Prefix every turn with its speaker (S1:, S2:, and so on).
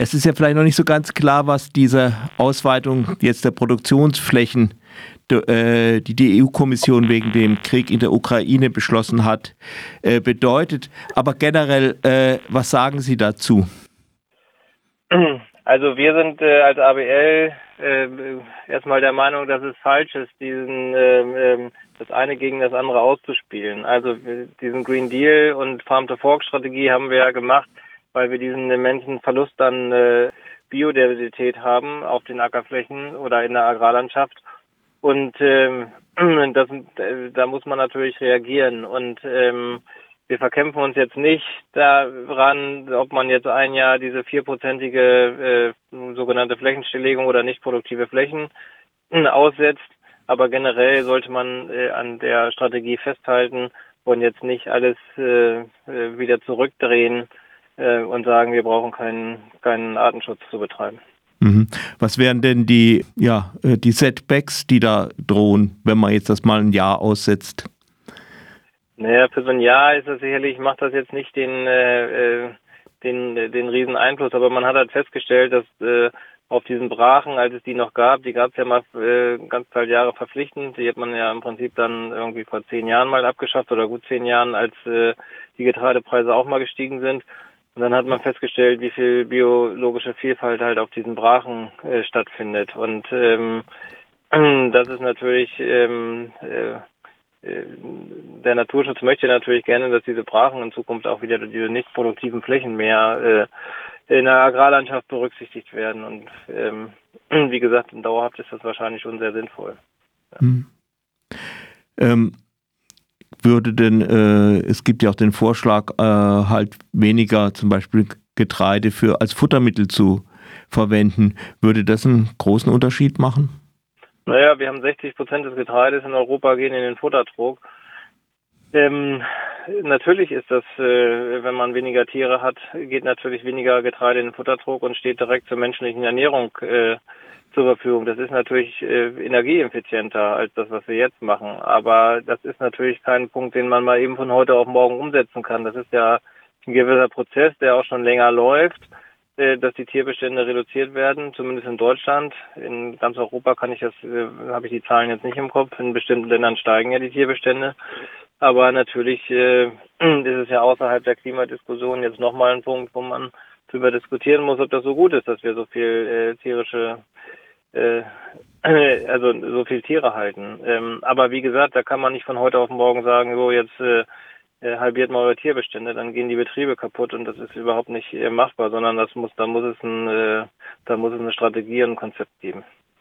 S1: es ist ja vielleicht noch nicht so ganz klar, was diese Ausweitung jetzt der Produktionsflächen, äh, die die EU-Kommission wegen dem Krieg in der Ukraine beschlossen hat, äh, bedeutet. Aber generell, äh, was sagen Sie dazu?
S2: Also wir sind als ABL äh, erstmal der Meinung, dass es falsch ist, diesen äh, das eine gegen das andere auszuspielen. Also diesen Green Deal und Farm to Fork Strategie haben wir ja gemacht, weil wir diesen immensen Verlust an äh, Biodiversität haben auf den Ackerflächen oder in der Agrarlandschaft. Und ähm, das, äh, da muss man natürlich reagieren. Und ähm, wir verkämpfen uns jetzt nicht daran, ob man jetzt ein Jahr diese vierprozentige äh, sogenannte Flächenstilllegung oder nicht produktive Flächen äh, aussetzt. Aber generell sollte man äh, an der Strategie festhalten und jetzt nicht alles äh, äh wieder zurückdrehen äh, und sagen, wir brauchen keinen, keinen Artenschutz zu betreiben.
S1: Mhm. Was wären denn die, ja, äh, die Setbacks, die da drohen, wenn man jetzt das mal ein Jahr aussetzt?
S2: Naja, für so ein Jahr ist das sicherlich, macht das jetzt nicht den, äh, äh den, den riesen Einfluss, aber man hat halt festgestellt, dass äh, auf diesen Brachen, als es die noch gab, die gab es ja mal äh, ganz viele Jahre verpflichtend, die hat man ja im Prinzip dann irgendwie vor zehn Jahren mal abgeschafft oder gut zehn Jahren, als äh, die Getreidepreise auch mal gestiegen sind. Und dann hat man festgestellt, wie viel biologische Vielfalt halt auf diesen Brachen äh, stattfindet. Und ähm, das ist natürlich ähm, äh, äh, der Naturschutz möchte natürlich gerne, dass diese Brachen in Zukunft auch wieder diese nicht produktiven Flächen mehr äh, in der Agrarlandschaft berücksichtigt werden. Und ähm, wie gesagt, dauerhaft ist das wahrscheinlich schon sehr sinnvoll. Ja. Hm.
S1: Würde denn, äh, es gibt ja auch den Vorschlag, äh, halt weniger zum Beispiel Getreide für als Futtermittel zu verwenden. Würde das einen großen Unterschied machen?
S2: Naja, wir haben 60 Prozent des Getreides in Europa gehen in den Futtertrog. Ähm, natürlich ist das, äh, wenn man weniger Tiere hat, geht natürlich weniger Getreide in den Futtertrog und steht direkt zur menschlichen Ernährung äh, zur Verfügung. Das ist natürlich äh, energieeffizienter als das, was wir jetzt machen. Aber das ist natürlich kein Punkt, den man mal eben von heute auf morgen umsetzen kann. Das ist ja ein gewisser Prozess, der auch schon länger läuft. Äh, dass die Tierbestände reduziert werden, zumindest in Deutschland. In ganz Europa kann ich das, äh, habe ich die Zahlen jetzt nicht im Kopf. In bestimmten Ländern steigen ja die Tierbestände. Aber natürlich äh, ist es ja außerhalb der Klimadiskussion jetzt nochmal ein Punkt, wo man darüber diskutieren muss, ob das so gut ist, dass wir so viel äh, tierische äh, also so viel Tiere halten. Ähm, aber wie gesagt, da kann man nicht von heute auf morgen sagen, so jetzt äh, äh, halbiert mal eure Tierbestände, dann gehen die Betriebe kaputt und das ist überhaupt nicht äh, machbar, sondern das muss, da muss es ein, äh, da muss es eine Strategie und ein Konzept geben.